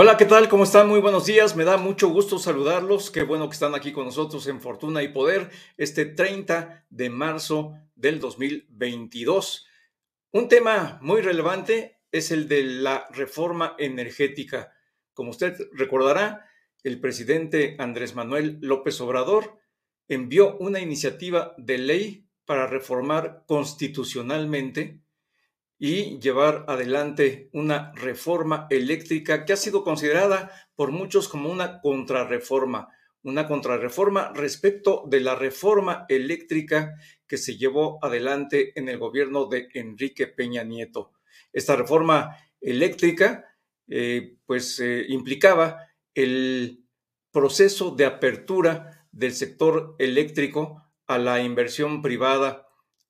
Hola, ¿qué tal? ¿Cómo están? Muy buenos días. Me da mucho gusto saludarlos. Qué bueno que están aquí con nosotros en Fortuna y Poder este 30 de marzo del 2022. Un tema muy relevante es el de la reforma energética. Como usted recordará, el presidente Andrés Manuel López Obrador envió una iniciativa de ley para reformar constitucionalmente y llevar adelante una reforma eléctrica que ha sido considerada por muchos como una contrarreforma, una contrarreforma respecto de la reforma eléctrica que se llevó adelante en el gobierno de Enrique Peña Nieto. Esta reforma eléctrica eh, pues eh, implicaba el proceso de apertura del sector eléctrico a la inversión privada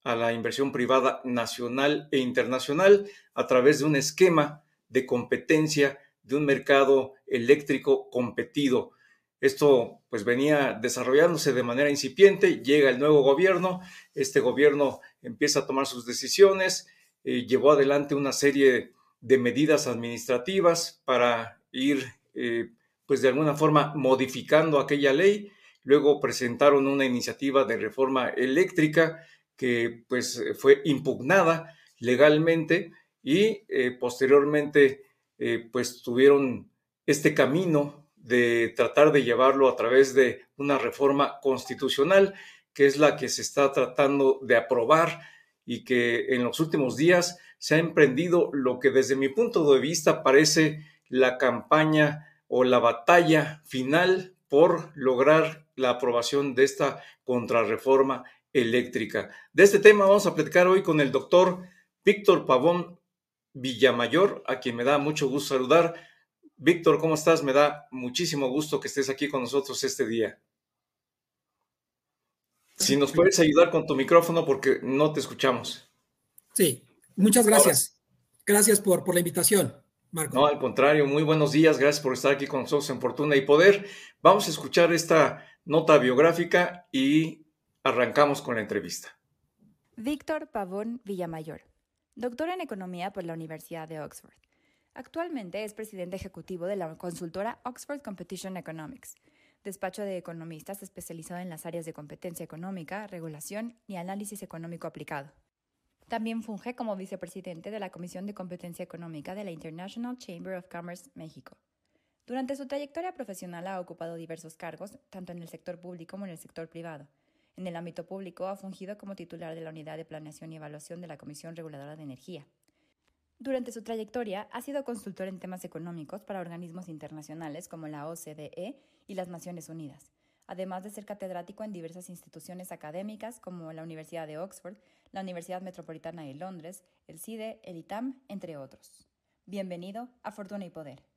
a la inversión privada nacional e internacional a través de un esquema de competencia de un mercado eléctrico competido. Esto pues venía desarrollándose de manera incipiente, llega el nuevo gobierno, este gobierno empieza a tomar sus decisiones, eh, llevó adelante una serie de medidas administrativas para ir eh, pues de alguna forma modificando aquella ley, luego presentaron una iniciativa de reforma eléctrica que pues eh, fue impugnada legalmente y eh, posteriormente eh, pues tuvieron este camino de tratar de llevarlo a través de una reforma constitucional que es la que se está tratando de aprobar y que en los últimos días se ha emprendido lo que desde mi punto de vista parece la campaña o la batalla final por lograr la aprobación de esta contrarreforma eléctrica. De este tema vamos a platicar hoy con el doctor Víctor Pavón Villamayor, a quien me da mucho gusto saludar. Víctor, ¿cómo estás? Me da muchísimo gusto que estés aquí con nosotros este día. Si nos puedes ayudar con tu micrófono porque no te escuchamos. Sí, muchas gracias. Gracias por, por la invitación, Marco. No, al contrario, muy buenos días. Gracias por estar aquí con nosotros en Fortuna y Poder. Vamos a escuchar esta nota biográfica y Arrancamos con la entrevista. Víctor Pavón Villamayor, doctor en Economía por la Universidad de Oxford. Actualmente es presidente ejecutivo de la consultora Oxford Competition Economics, despacho de economistas especializado en las áreas de competencia económica, regulación y análisis económico aplicado. También funge como vicepresidente de la Comisión de Competencia Económica de la International Chamber of Commerce México. Durante su trayectoria profesional ha ocupado diversos cargos, tanto en el sector público como en el sector privado, en el ámbito público ha fungido como titular de la Unidad de Planeación y Evaluación de la Comisión Reguladora de Energía. Durante su trayectoria ha sido consultor en temas económicos para organismos internacionales como la OCDE y las Naciones Unidas, además de ser catedrático en diversas instituciones académicas como la Universidad de Oxford, la Universidad Metropolitana de Londres, el CIDE, el ITAM, entre otros. Bienvenido a Fortuna y Poder.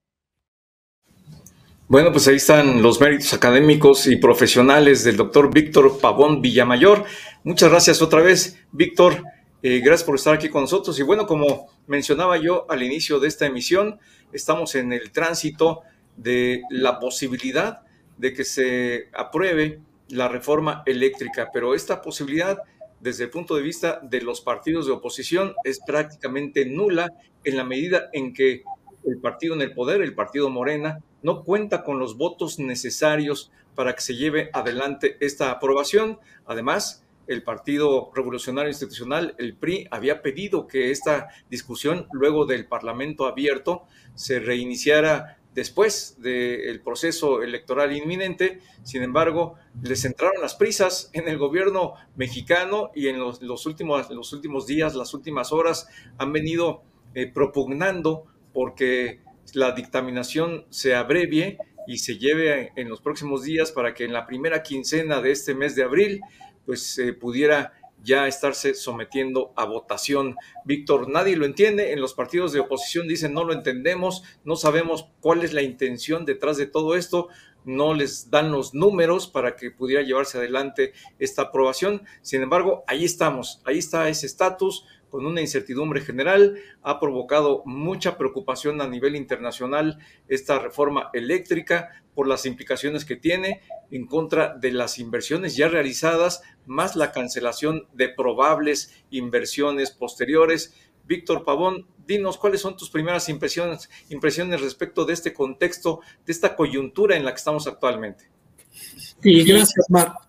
Bueno, pues ahí están los méritos académicos y profesionales del doctor Víctor Pavón Villamayor. Muchas gracias otra vez, Víctor. Eh, gracias por estar aquí con nosotros. Y bueno, como mencionaba yo al inicio de esta emisión, estamos en el tránsito de la posibilidad de que se apruebe la reforma eléctrica, pero esta posibilidad desde el punto de vista de los partidos de oposición es prácticamente nula en la medida en que el partido en el poder, el partido Morena, no cuenta con los votos necesarios para que se lleve adelante esta aprobación. Además, el Partido Revolucionario Institucional, el PRI, había pedido que esta discusión, luego del Parlamento abierto, se reiniciara después del proceso electoral inminente. Sin embargo, les entraron las prisas en el gobierno mexicano y en los, últimos, los últimos días, las últimas horas, han venido eh, propugnando porque la dictaminación se abrevie y se lleve en los próximos días para que en la primera quincena de este mes de abril pues se pudiera ya estarse sometiendo a votación. Víctor, nadie lo entiende, en los partidos de oposición dicen no lo entendemos, no sabemos cuál es la intención detrás de todo esto, no les dan los números para que pudiera llevarse adelante esta aprobación. Sin embargo, ahí estamos, ahí está ese estatus, con una incertidumbre general, ha provocado mucha preocupación a nivel internacional esta reforma eléctrica por las implicaciones que tiene en contra de las inversiones ya realizadas, más la cancelación de probables inversiones posteriores. Víctor Pavón, dinos cuáles son tus primeras impresiones, impresiones respecto de este contexto, de esta coyuntura en la que estamos actualmente. Sí, gracias, Marco.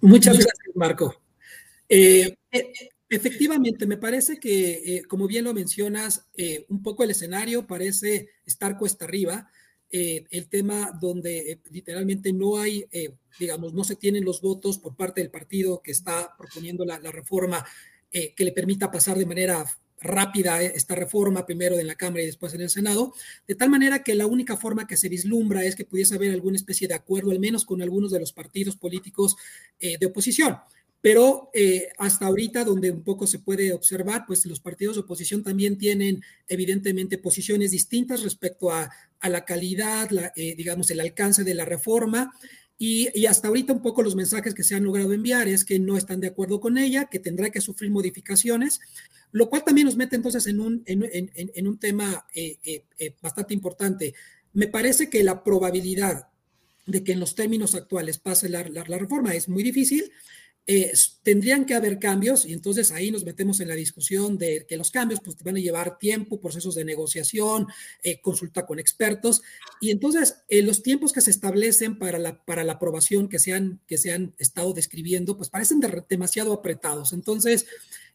Muchas gracias, Marco. Eh, e, efectivamente, me parece que, eh, como bien lo mencionas, eh, un poco el escenario parece estar cuesta arriba. el tema donde literalmente no hay, digamos, no se tienen los votos por parte del partido que está proponiendo la, la reforma que le permita pasar de manera rápida esta reforma, primero en la Cámara y después en el Senado, de tal manera que la única forma que se vislumbra es que pudiese haber alguna especie de acuerdo, al menos con algunos de los partidos políticos eh, de oposición. Pero eh, hasta ahorita, donde un poco se puede observar, pues los partidos de oposición también tienen evidentemente posiciones distintas respecto a, la calidad, eh, digamos, el alcance de la reforma. Y, y, hasta ahorita un poco los mensajes que se han logrado enviar es que no están de acuerdo con ella, que tendrá que sufrir modificaciones, lo cual también nos mete entonces en un, en, un tema eh, bastante importante. Me parece que la probabilidad de que en los términos actuales pase la, reforma es muy difícil. Tendrían que haber cambios y entonces ahí nos metemos en la discusión de que los cambios pues, van a llevar tiempo, procesos de negociación, consulta con expertos y entonces los tiempos que se establecen para la, para la aprobación que se, han, que se han estado describiendo pues parecen demasiado apretados. Entonces,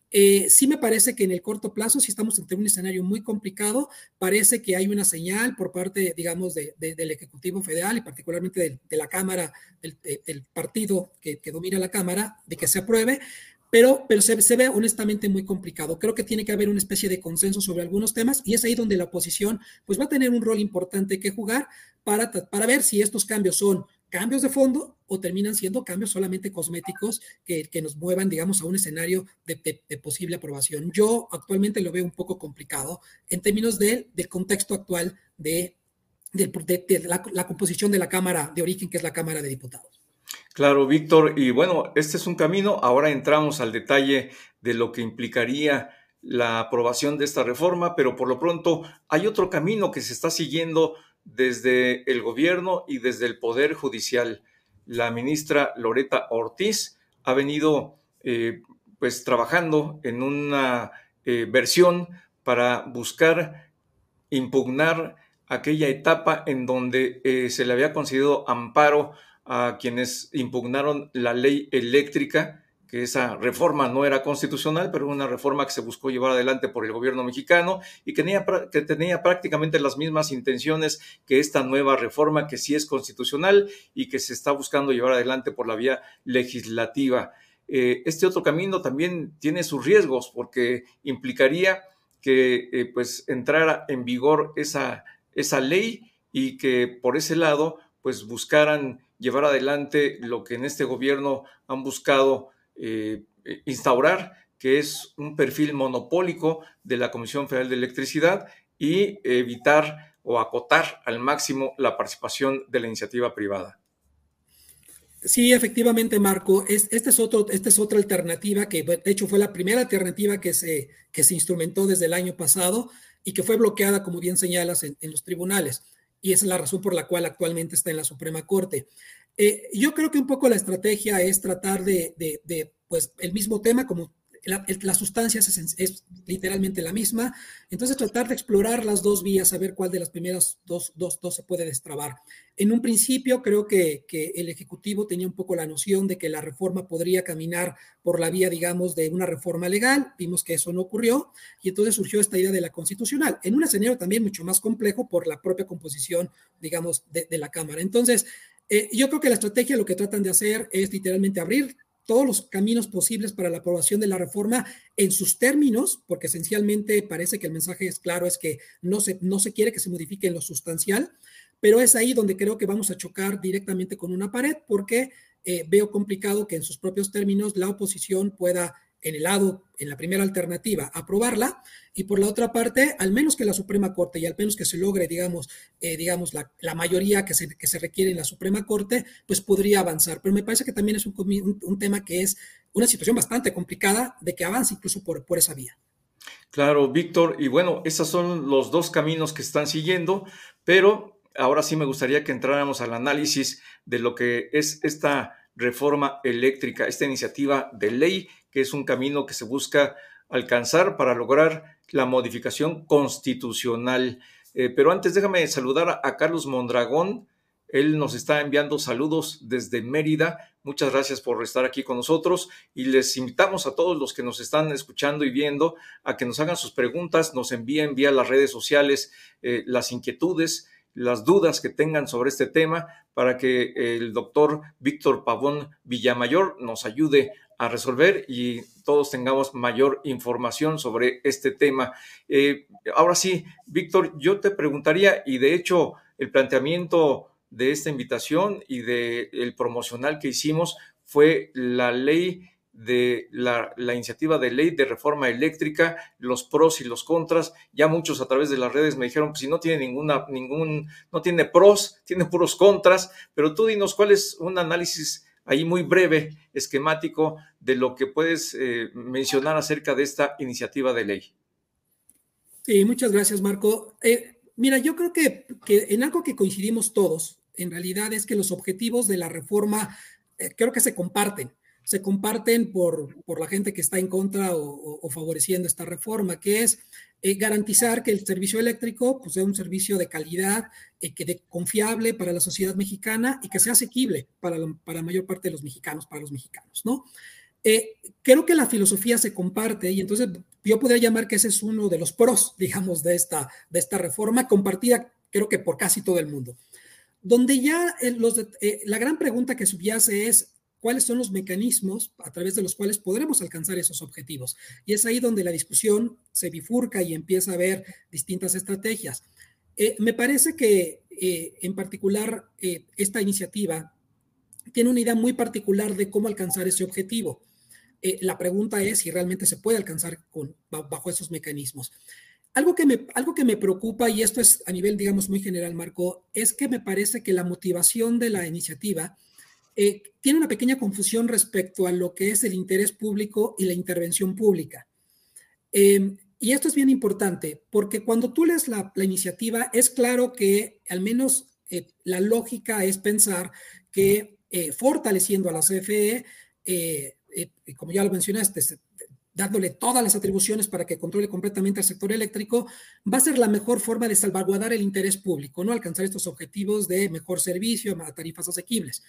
eh, sí me parece que en el corto plazo, si estamos ante un escenario muy complicado, parece que hay una señal por parte, digamos, del Ejecutivo Federal y particularmente de, la Cámara, del, partido que, domina la Cámara, de que se apruebe, pero, pero se, se, ve honestamente muy complicado. Creo que tiene que haber una especie de consenso sobre algunos temas y es ahí donde la oposición pues, va a tener un rol importante que jugar para, para ver si estos cambios son cambios de fondo o terminan siendo cambios solamente cosméticos que, que nos muevan, digamos, a un escenario de, de, posible aprobación. Yo actualmente lo veo un poco complicado en términos de, del contexto actual de, de la, la, composición de la Cámara de origen, que es la Cámara de Diputados. Claro, Víctor. Y bueno, este es un camino. Ahora entramos al detalle de lo que implicaría la aprobación de esta reforma, pero por lo pronto hay otro camino que se está siguiendo desde el gobierno y desde el Poder Judicial. La ministra Loreta Ortiz ha venido eh, pues trabajando en una eh, versión para buscar impugnar aquella etapa en donde eh, se le había concedido amparo a quienes impugnaron la ley eléctrica que esa reforma no era constitucional, pero una reforma que se buscó llevar adelante por el gobierno mexicano y que tenía, que tenía prácticamente las mismas intenciones que esta nueva reforma, que sí es constitucional y que se está buscando llevar adelante por la vía legislativa. Eh, este otro camino también tiene sus riesgos porque implicaría que eh, pues entrara en vigor esa, esa ley y que por ese lado pues buscaran llevar adelante lo que en este gobierno han buscado eh, instaurar, que es un perfil monopólico de la Comisión Federal de Electricidad y evitar o acotar al máximo la participación de la iniciativa privada. Sí, efectivamente, Marco. Es, este es otro, esta es otra alternativa que, de hecho, fue la primera alternativa que se, que se instrumentó desde el año pasado y que fue bloqueada, como bien señalas, en, los tribunales. Y es la razón por la cual actualmente está en la Suprema Corte. Eh, yo creo que un poco la estrategia es tratar de, de, pues, el mismo tema, como la, sustancia es, literalmente la misma, entonces tratar de explorar las dos vías, saber cuál de las primeras dos, dos, dos se puede destrabar. En un principio creo que, que, el Ejecutivo tenía un poco la noción de que la reforma podría caminar por la vía, digamos, de una reforma legal, vimos que eso no ocurrió, y entonces surgió esta idea de la constitucional, en un escenario también mucho más complejo por la propia composición, digamos, de, de la Cámara. Entonces, eh, yo creo que la estrategia lo que tratan de hacer es literalmente abrir todos los caminos posibles para la aprobación de la reforma en sus términos, porque esencialmente parece que el mensaje es claro, es que no se, no se quiere que se modifique en lo sustancial, pero es ahí donde creo que vamos a chocar directamente con una pared, porque eh, veo complicado que en sus propios términos la oposición pueda en el lado, en la primera alternativa, aprobarla, y por la otra parte, al menos que la Suprema Corte y al menos que se logre, digamos, eh, digamos la, la, mayoría que se, que se requiere en la Suprema Corte, pues podría avanzar. Pero me parece que también es un, un, un tema que es una situación bastante complicada de que avance incluso por, por esa vía. Claro, Víctor, y bueno, esos son los dos caminos que están siguiendo, pero ahora sí me gustaría que entráramos al análisis de lo que es esta reforma eléctrica, esta iniciativa de ley que es un camino que se busca alcanzar para lograr la modificación constitucional. Eh, pero antes déjame saludar a Carlos Mondragón. Él nos está enviando saludos desde Mérida. Muchas gracias por estar aquí con nosotros y les invitamos a todos los que nos están escuchando y viendo a que nos hagan sus preguntas, nos envíen vía las redes sociales eh, las inquietudes, las dudas que tengan sobre este tema para que el doctor Víctor Pavón Villamayor nos ayude a resolver y todos tengamos mayor información sobre este tema. Eh, ahora sí, Víctor, yo te preguntaría, y de hecho el planteamiento de esta invitación y del el promocional que hicimos fue la ley de la, la, iniciativa de ley de reforma eléctrica, los pros y los contras. Ya muchos a través de las redes me dijeron, pues si no tiene ninguna, ningún, no tiene pros, tiene puros contras, pero tú dinos cuál es un análisis ahí muy breve, esquemático, de lo que puedes eh, mencionar acerca de esta iniciativa de ley. Sí, muchas gracias, Marco. Eh, mira, yo creo que, que, en algo que coincidimos todos, en realidad, es que los objetivos de la reforma eh, creo que se comparten se comparten por, por, la gente que está en contra o, favoreciendo esta reforma, que es eh, garantizar que el servicio eléctrico pues, sea un servicio de calidad, eh, que de confiable para la sociedad mexicana y que sea asequible para la, para mayor parte de los mexicanos, para los mexicanos, ¿no? Eh, creo que la filosofía se comparte y entonces yo podría llamar que ese es uno de los pros, digamos, de esta, de esta reforma compartida, creo que por casi todo el mundo. Donde ya los la gran pregunta que subyace es cuáles son los mecanismos a través de los cuales podremos alcanzar esos objetivos. Y es ahí donde la discusión se bifurca y empieza a ver distintas estrategias. Eh, me parece que eh, en particular eh, esta iniciativa tiene una idea muy particular de cómo alcanzar ese objetivo. la pregunta es si realmente se puede alcanzar con, bajo esos mecanismos. Algo que, algo que me preocupa, y esto es a nivel, digamos, muy general, Marco, es que me parece que la motivación de la iniciativa eh, tiene una pequeña confusión respecto a lo que es el interés público y la intervención pública. Em, y esto es bien importante, porque cuando tú lees la, iniciativa, es claro que al menos eh, la lógica es pensar que eh, fortaleciendo a la CFE, como ya lo mencionaste, dándole todas las atribuciones para que controle completamente el sector eléctrico, va a ser la mejor forma de salvaguardar el interés público, ¿no? Alcanzar estos objetivos de mejor servicio tarifas asequibles.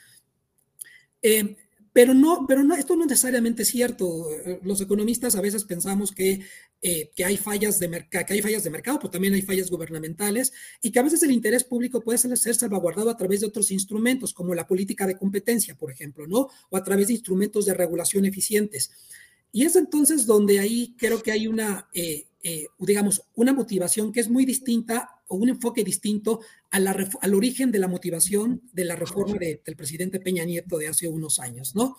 Eh, pero no, pero no, esto no es necesariamente cierto. Los economistas a veces pensamos que, eh, que hay fallas de que hay fallas de mercado, pero también hay fallas gubernamentales y que a veces el interés público puede ser, ser salvaguardado a través de otros instrumentos, como la política de competencia, por ejemplo, ¿no? O a través de instrumentos de regulación eficientes. Y es entonces donde ahí creo que hay una, eh, digamos, una motivación que es muy distinta o un enfoque distinto al origen de la motivación de la reforma del presidente Peña Nieto de hace unos años, ¿no?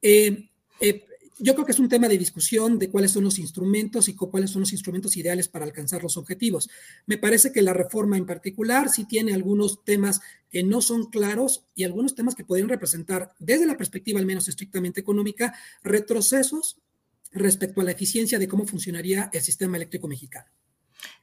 Eh, eh, yo creo que es un tema de discusión de cuáles son los instrumentos y cuáles son los instrumentos ideales para alcanzar los objetivos. Me parece que la reforma en particular sí tiene algunos temas que no son claros y algunos temas que podrían representar, desde la perspectiva al menos estrictamente económica, retrocesos respecto a la eficiencia de cómo funcionaría el sistema eléctrico mexicano.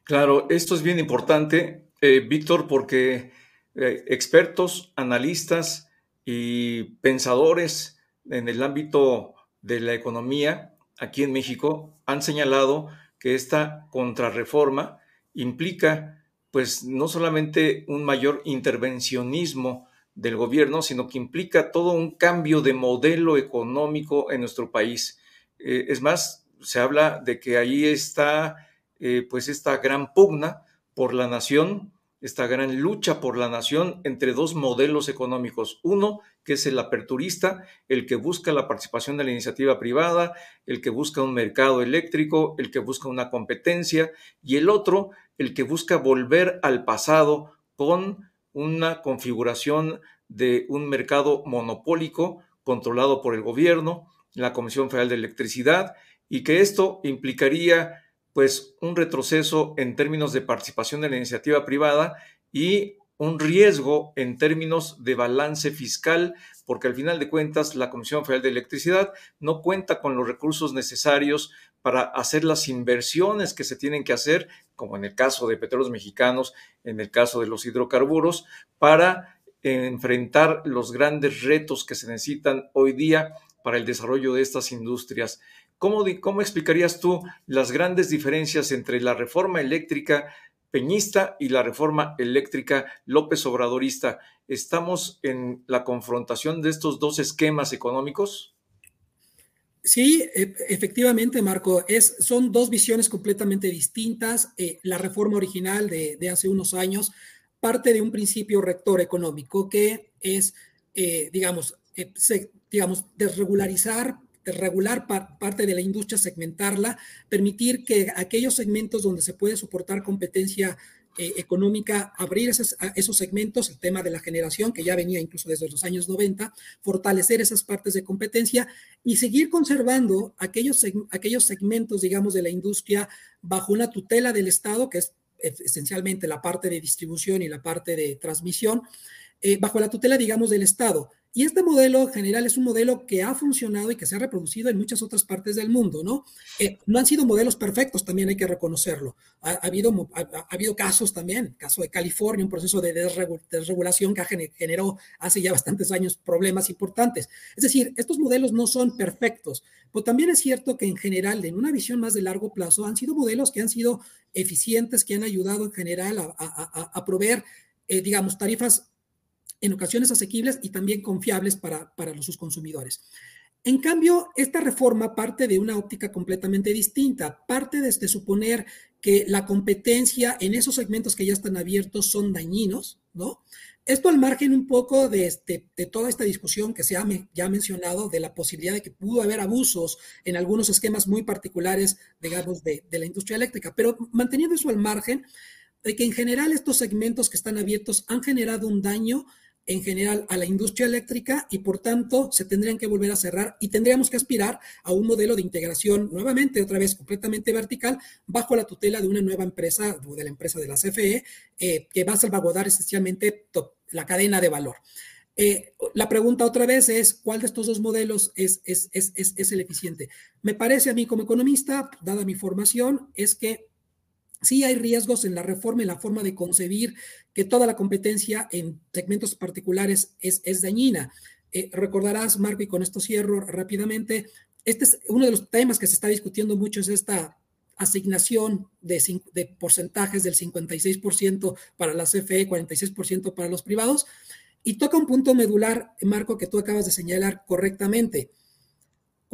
Claro, esto es bien importante, eh, Víctor, porque eh, expertos, analistas y pensadores en el ámbito de la economía aquí en México han señalado que esta contrarreforma implica pues no solamente un mayor intervencionismo del gobierno, sino que implica todo un cambio de modelo económico en nuestro país. Eh, es más, se habla de que ahí está eh, pues esta gran pugna por la nación, esta gran lucha por la nación entre dos modelos económicos. Uno, que es el aperturista, el que busca la participación de la iniciativa privada, el que busca un mercado eléctrico, el que busca una competencia, y el otro, el que busca volver al pasado con una configuración de un mercado monopólico controlado por el gobierno, la Comisión Federal de Electricidad, y que esto implicaría pues un retroceso en términos de participación de la iniciativa privada y un riesgo en términos de balance fiscal, porque al final de cuentas la Comisión Federal de Electricidad no cuenta con los recursos necesarios para hacer las inversiones que se tienen que hacer, como en el caso de petróleos mexicanos, en el caso de los hidrocarburos, para enfrentar los grandes retos que se necesitan hoy día para el desarrollo de estas industrias. ¿Cómo, ¿Cómo explicarías tú las grandes diferencias entre la reforma eléctrica peñista y la reforma eléctrica López Obradorista? ¿Estamos en la confrontación de estos dos esquemas económicos? Sí, e, efectivamente, Marco, es, son dos visiones completamente distintas. Eh, la reforma original de, hace unos años parte de un principio rector económico que es, eh, digamos, eh, digamos, desregularizar regular parte de la industria, segmentarla, permitir que aquellos segmentos donde se puede soportar competencia eh, económica, abrir esos, segmentos, el tema de la generación, que ya venía incluso desde los años 90, fortalecer esas partes de competencia y seguir conservando aquellos, aquellos segmentos, digamos, de la industria bajo una tutela del Estado, que es esencialmente la parte de distribución y la parte de transmisión, eh, bajo la tutela, digamos, del Estado. Y este modelo general es un modelo que ha funcionado y que se ha reproducido en muchas otras partes del mundo, ¿no? Eh, no han sido modelos perfectos, también hay que reconocerlo. Ha, habido, ha, habido casos también, caso de California, un proceso de desregulación que generó hace ya bastantes años problemas importantes. Es decir, estos modelos no son perfectos, pero también es cierto que en general, en una visión más de largo plazo, han sido modelos que han sido eficientes, que han ayudado en general a, proveer, eh, digamos, tarifas en ocasiones asequibles y también confiables para, para sus consumidores. En cambio, esta reforma parte de una óptica completamente distinta, parte desde suponer que la competencia en esos segmentos que ya están abiertos son dañinos, ¿no? Esto al margen un poco de, este, de toda esta discusión que se ha ya mencionado de la posibilidad de que pudo haber abusos en algunos esquemas muy particulares, digamos, de, de la industria eléctrica, pero manteniendo eso al margen, de que en general estos segmentos que están abiertos han generado un daño en general a la industria eléctrica y por tanto se tendrían que volver a cerrar y tendríamos que aspirar a un modelo de integración nuevamente, otra vez completamente vertical, bajo la tutela de una nueva empresa, de la empresa de la CFE, eh, que va a salvaguardar esencialmente la cadena de valor. Eh, la pregunta otra vez es, ¿cuál de estos dos modelos es, es, es, es el eficiente? Me parece a mí como economista, dada mi formación, es que Sí hay riesgos en la reforma y la forma de concebir que toda la competencia en segmentos particulares es, es dañina. Eh, recordarás, Marco, y con esto cierro rápidamente, este es uno de los temas que se está discutiendo mucho, es esta asignación de, de porcentajes del 56% para la CFE, 46% para los privados, y toca un punto medular, Marco, que tú acabas de señalar correctamente.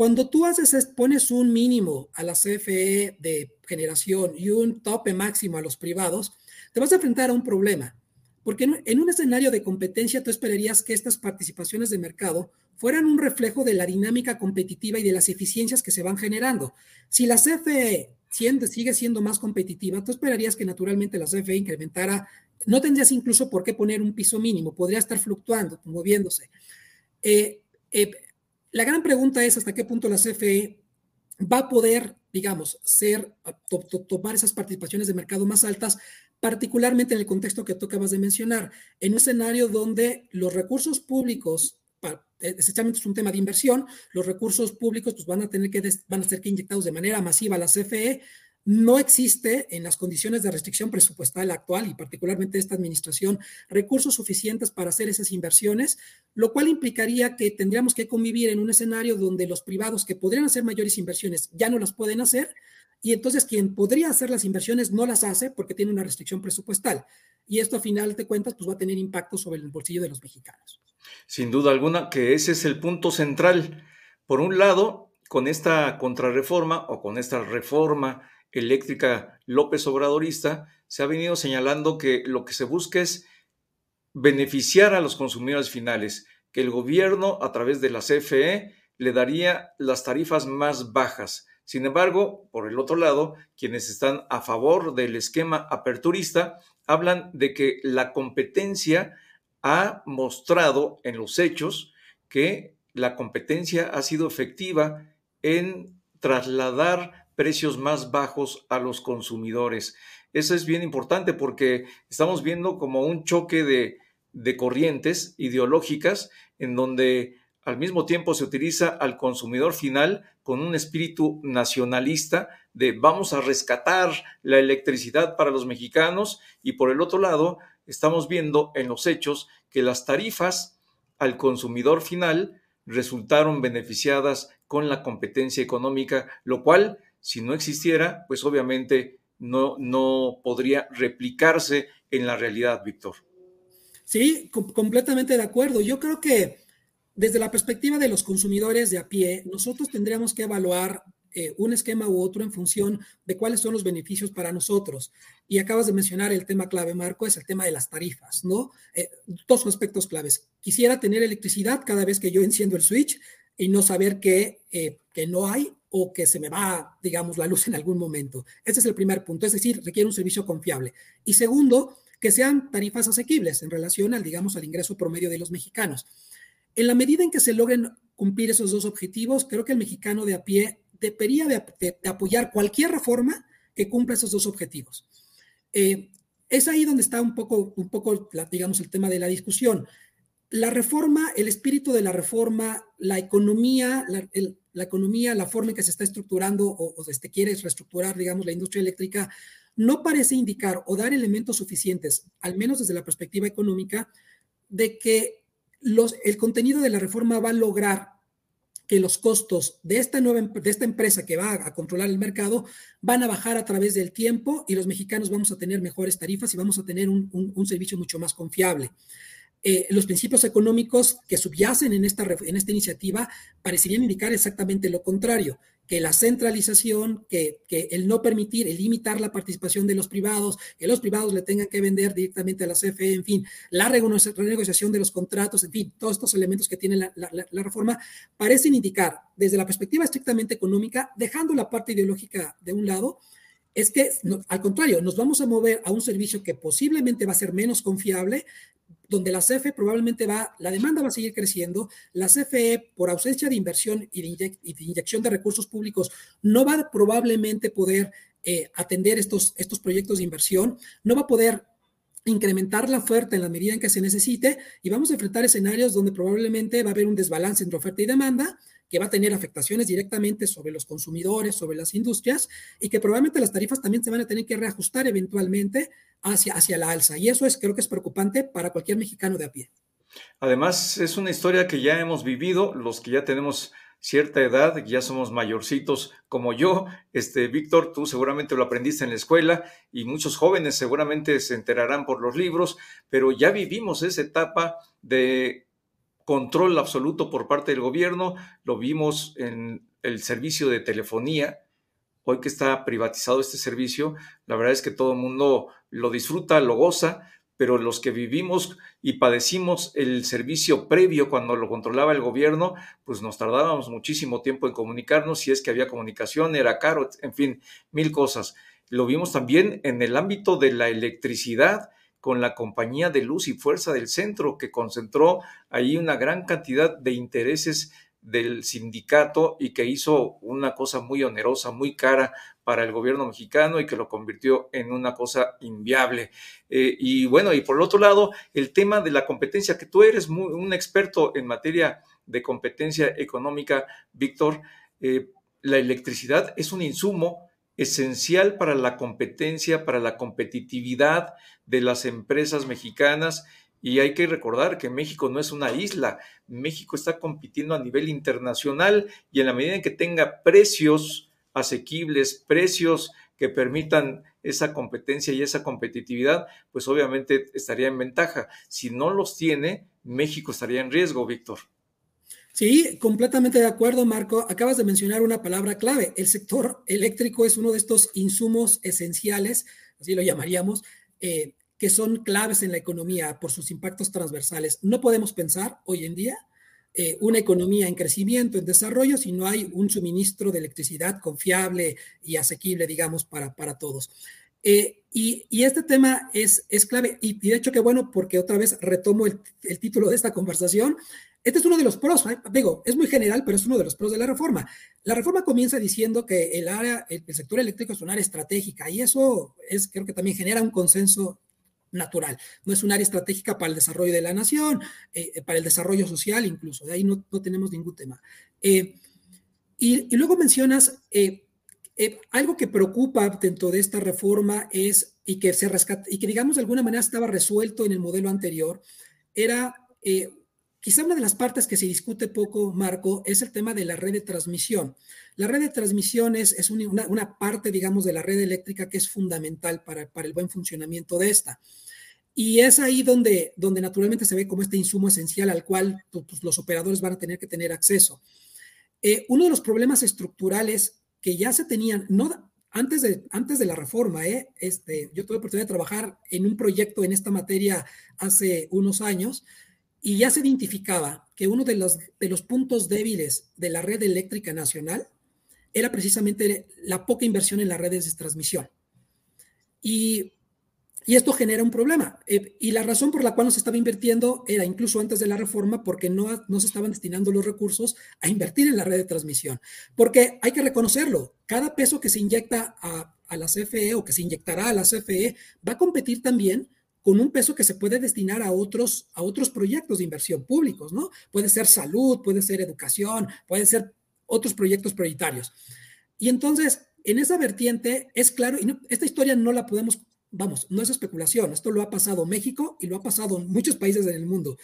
Cuando tú haces, pones un mínimo a la CFE de generación y un tope máximo a los privados, te vas a enfrentar a un problema. Porque en, un escenario de competencia tú esperarías que estas participaciones de mercado fueran un reflejo de la dinámica competitiva y de las eficiencias que se van generando. Si la CFE sigue siendo más competitiva, tú esperarías que naturalmente la CFE incrementara, no tendrías incluso por qué poner un piso mínimo, podría estar fluctuando, moviéndose. Eh, eh, la gran pregunta es hasta qué punto la CFE va a poder, digamos, ser, tomar esas participaciones de mercado más altas, particularmente en el contexto que tú acabas de mencionar, en un escenario donde los recursos públicos, esencialmente es un tema de inversión, los recursos públicos pues van a tener que, van a ser que inyectados de manera masiva a la CFE, no existe en las condiciones de restricción presupuestal actual y particularmente esta administración recursos suficientes para hacer esas inversiones, lo cual implicaría que tendríamos que convivir en un escenario donde los privados que podrían hacer mayores inversiones ya no las pueden hacer y entonces quien podría hacer las inversiones no las hace porque tiene una restricción presupuestal. Y esto a final de cuentas pues va a tener impacto sobre el bolsillo de los mexicanos. Sin duda alguna que ese es el punto central. Por un lado, con esta contrarreforma o con esta reforma eléctrica López Obradorista, se ha venido señalando que lo que se busca es beneficiar a los consumidores finales, que el gobierno a través de la CFE le daría las tarifas más bajas. Sin embargo, por el otro lado, quienes están a favor del esquema aperturista hablan de que la competencia ha mostrado en los hechos que la competencia ha sido efectiva en trasladar precios más bajos a los consumidores. Eso es bien importante porque estamos viendo como un choque de, de corrientes ideológicas en donde al mismo tiempo se utiliza al consumidor final con un espíritu nacionalista de vamos a rescatar la electricidad para los mexicanos y por el otro lado estamos viendo en los hechos que las tarifas al consumidor final resultaron beneficiadas con la competencia económica, lo cual, si no existiera, pues obviamente no, no podría replicarse en la realidad, Víctor. Sí, completamente de acuerdo. Yo creo que desde la perspectiva de los consumidores de a pie, nosotros tendríamos que evaluar eh, un esquema u otro en función de cuáles son los beneficios para nosotros. Y acabas de mencionar el tema clave, Marco, es el tema de las tarifas, ¿no? Eh, dos aspectos claves. Quisiera tener electricidad cada vez que yo enciendo el switch y no saber que, eh, que no hay o que se me va, digamos, la luz en algún momento. Ese es el primer punto, es decir, requiere un servicio confiable. Y segundo, que sean tarifas asequibles en relación al, digamos, al ingreso promedio de los mexicanos. En la medida en que se logren cumplir esos dos objetivos, creo que el mexicano de a pie debería de, apoyar cualquier reforma que cumpla esos dos objetivos. Eh, es ahí donde está un poco, un poco digamos, el tema de la discusión. La reforma, el espíritu de la reforma, la economía, la, economía, la forma en que se está estructurando o, se quiere reestructurar, digamos, la industria eléctrica, no parece indicar o dar elementos suficientes, al menos desde la perspectiva económica, de que los, el contenido de la reforma va a lograr que los costos de esta nueva de esta empresa que va a controlar el mercado van a bajar a través del tiempo y los mexicanos vamos a tener mejores tarifas y vamos a tener un servicio mucho más confiable. Eh, los principios económicos que subyacen en esta, en esta iniciativa parecerían indicar exactamente lo contrario, que la centralización, que, que, el no permitir, el limitar la participación de los privados, que los privados le tengan que vender directamente a la CFE, en fin, la renegociación de los contratos, en fin, todos estos elementos que tiene la, la reforma, parecen indicar, desde la perspectiva estrictamente económica, dejando la parte ideológica de un lado, es que, al contrario, nos vamos a mover a un servicio que posiblemente va a ser menos confiable, donde la CFE probablemente va, la demanda va a seguir creciendo, la CFE por ausencia de inversión y de, inyección de recursos públicos no va a probablemente poder eh, atender estos, estos proyectos de inversión, no va a poder incrementar la oferta en la medida en que se necesite y vamos a enfrentar escenarios donde probablemente va a haber un desbalance entre oferta y demanda que va a tener afectaciones directamente sobre los consumidores, sobre las industrias y que probablemente las tarifas también se van a tener que reajustar eventualmente hacia, hacia la alza. Y eso es, creo que es preocupante para cualquier mexicano de a pie. Además, es una historia que ya hemos vivido, los que ya tenemos cierta edad, ya somos mayorcitos como yo. Este, Víctor, tú seguramente lo aprendiste en la escuela y muchos jóvenes seguramente se enterarán por los libros, pero ya vivimos esa etapa de control absoluto por parte del gobierno. Lo vimos en el servicio de telefonía. Hoy que está privatizado este servicio, la verdad es que todo el mundo lo disfruta, lo goza, pero los que vivimos y padecimos el servicio previo cuando lo controlaba el gobierno, pues nos tardábamos muchísimo tiempo en comunicarnos, si es que había comunicación, era caro, en fin, mil cosas. Lo vimos también en el ámbito de la electricidad con la compañía de luz y fuerza del centro, que concentró ahí una gran cantidad de intereses del sindicato y que hizo una cosa muy onerosa, muy cara para el gobierno mexicano y que lo convirtió en una cosa inviable. Eh, y bueno, y por el otro lado, el tema de la competencia, que tú eres un experto en materia de competencia económica, Víctor, eh, la electricidad es un insumo esencial para la competencia, para la competitividad de las empresas mexicanas. Y hay que recordar que México no es una isla, México está compitiendo a nivel internacional y en la medida en que tenga precios asequibles, precios que permitan esa competencia y esa competitividad, pues obviamente estaría en ventaja. Si no los tiene, México estaría en riesgo, Víctor. Sí, completamente de acuerdo, Marco. Acabas de mencionar una palabra clave. El sector eléctrico es uno de estos insumos esenciales, así lo llamaríamos, eh, que son claves en la economía por sus impactos transversales. No podemos pensar hoy en día eh, una economía en crecimiento, en desarrollo, si no hay un suministro de electricidad confiable y asequible, digamos, para, para todos. Eh, y, y, este tema es, es clave, y, de hecho que bueno, porque otra vez retomo el, el, título de esta conversación. Este es uno de los pros, ¿eh? digo, es muy general, pero es uno de los pros de la reforma. La reforma comienza diciendo que el área, el, el sector eléctrico es un área estratégica, y eso es, creo que también genera un consenso natural. No es un área estratégica para el desarrollo de la nación, eh, eh, para el desarrollo social incluso. De ahí no, no tenemos ningún tema. Eh, y, y, luego mencionas algo que preocupa dentro de esta reforma es, y que se rescata, y que digamos de alguna manera estaba resuelto en el modelo anterior, era Quizá una de las partes que se discute poco, Marco, es el tema de la red de transmisión. La red de transmisión es, una, parte, digamos, de la red eléctrica que es fundamental para, el buen funcionamiento de esta. Y es ahí donde, donde naturalmente se ve como este insumo esencial al cual los operadores van a tener que tener acceso. Eh, uno de los problemas estructurales que ya se tenían, no antes de, antes de la reforma, ¿eh? este, yo tuve la oportunidad de trabajar en un proyecto en esta materia hace unos años y ya se identificaba que uno de los, de los puntos débiles de la red eléctrica nacional era precisamente la poca inversión en las redes de transmisión. Y, y esto genera un problema. Eh, y la razón por la cual no se estaba invirtiendo era incluso antes de la reforma porque no, no se estaban destinando los recursos a invertir en la red de transmisión. Porque hay que reconocerlo, cada peso que se inyecta a, a la CFE o que se inyectará a la CFE va a competir también con un peso que se puede destinar a otros, a otros proyectos de inversión públicos, ¿no? Puede ser salud, puede ser educación, pueden ser otros proyectos prioritarios. Y entonces, en esa vertiente, es claro, y esta historia no la podemos, vamos, no es especulación, esto lo ha pasado México y lo ha pasado muchos países en el mundo.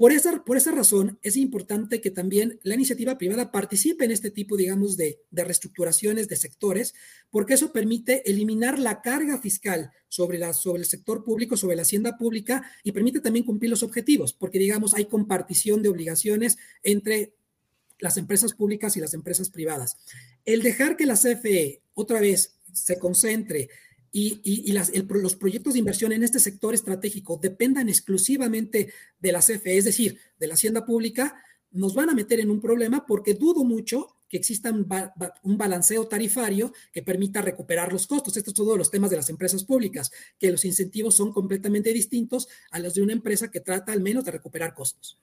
Por esa, por esa razón, es importante que también la iniciativa privada participe en este tipo, digamos, de, de reestructuraciones de sectores, porque eso permite eliminar la carga fiscal sobre, la, sobre el sector público, sobre la hacienda pública, y permite también cumplir los objetivos, porque, digamos, hay compartición de obligaciones entre las empresas públicas y las empresas privadas. El dejar que la CFE otra vez se concentre y, los proyectos de inversión en este sector estratégico dependan exclusivamente de la CFE, es decir, de la hacienda pública, nos van a meter en un problema porque dudo mucho que exista un, balanceo tarifario que permita recuperar los costos. Estos son todos los temas de las empresas públicas, que los incentivos son completamente distintos a los de una empresa que trata al menos de recuperar costos.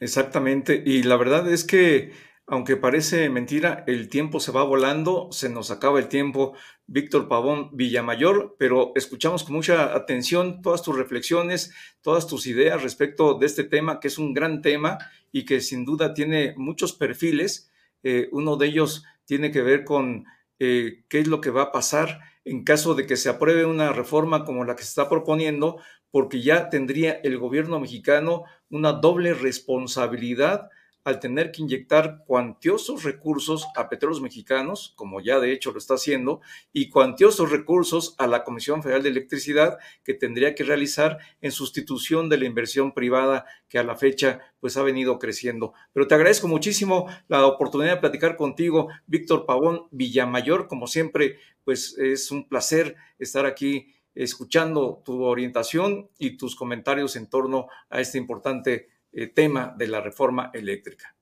Exactamente, y la verdad es que aunque parece mentira, el tiempo se va volando, se nos acaba el tiempo, Víctor Pavón Villamayor, pero escuchamos con mucha atención todas tus reflexiones, todas tus ideas respecto de este tema, que es un gran tema y que sin duda tiene muchos perfiles. Eh, uno de ellos tiene que ver con eh, qué es lo que va a pasar en caso de que se apruebe una reforma como la que se está proponiendo, porque ya tendría el gobierno mexicano una doble responsabilidad al tener que inyectar cuantiosos recursos a petróleos mexicanos, como ya de hecho lo está haciendo, y cuantiosos recursos a la Comisión Federal de Electricidad que tendría que realizar en sustitución de la inversión privada que a la fecha pues ha venido creciendo. Pero te agradezco muchísimo la oportunidad de platicar contigo, Víctor Pavón Villamayor, como siempre, pues es un placer estar aquí escuchando tu orientación y tus comentarios en torno a este importante eh, tema de la reforma eléctrica.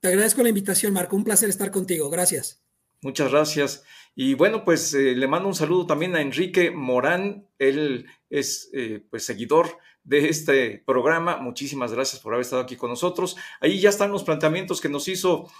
Te agradezco la invitación, Marco. Un placer estar contigo. Gracias. Muchas gracias. Y bueno, pues eh, le mando un saludo también a Enrique Morán. Él es eh, pues seguidor de este programa. Muchísimas gracias por haber estado aquí con nosotros. Ahí ya están los planteamientos que nos hizo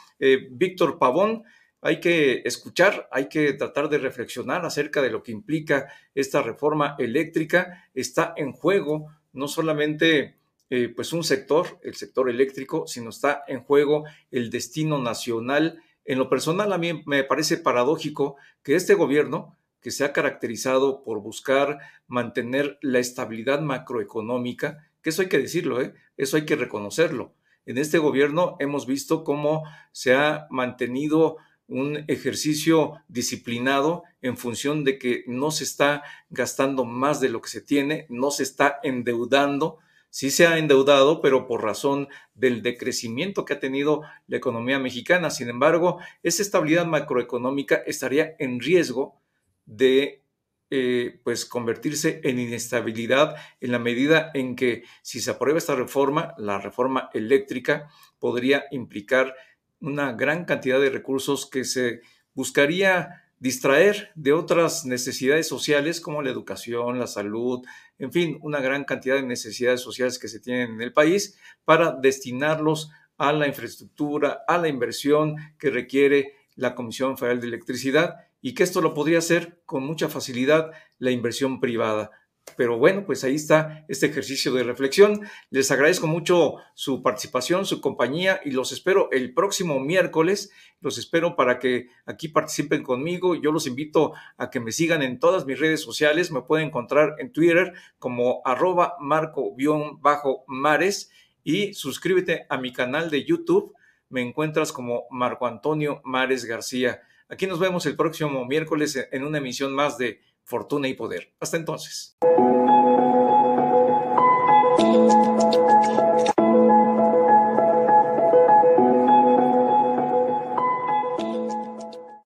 Víctor Pavón. Hay que escuchar, hay que tratar de reflexionar acerca de lo que implica esta reforma eléctrica. Está en juego no solamente eh, pues un sector, el sector eléctrico, sino está en juego el destino nacional. En lo personal, a mí me parece paradójico que este gobierno, que se ha caracterizado por buscar mantener la estabilidad macroeconómica, que eso hay que decirlo, ¿eh? eso hay que reconocerlo. En este gobierno hemos visto cómo se ha mantenido un ejercicio disciplinado en función de que no se está gastando más de lo que se tiene, no se está endeudando, sí se ha endeudado, pero por razón del decrecimiento que ha tenido la economía mexicana. Sin embargo, esa estabilidad macroeconómica estaría en riesgo de eh, pues convertirse en inestabilidad en la medida en que si se aprueba esta reforma, la reforma eléctrica podría implicar una gran cantidad de recursos que se buscaría distraer de otras necesidades sociales como la educación, la salud, en fin, una gran cantidad de necesidades sociales que se tienen en el país para destinarlos a la infraestructura, a la inversión que requiere la Comisión Federal de Electricidad y que esto lo podría hacer con mucha facilidad la inversión privada. Pero bueno, pues ahí está este ejercicio de reflexión. Les agradezco mucho su participación, su compañía y los espero el próximo miércoles. Los espero para que aquí participen conmigo. Yo los invito a que me sigan en todas mis redes sociales. Me pueden encontrar en Twitter como arroba marco-mares y suscríbete a mi canal de YouTube. Me encuentras como Marco Antonio Mares García. Aquí nos vemos el próximo miércoles en una emisión más de Fortuna y Poder. Hasta entonces.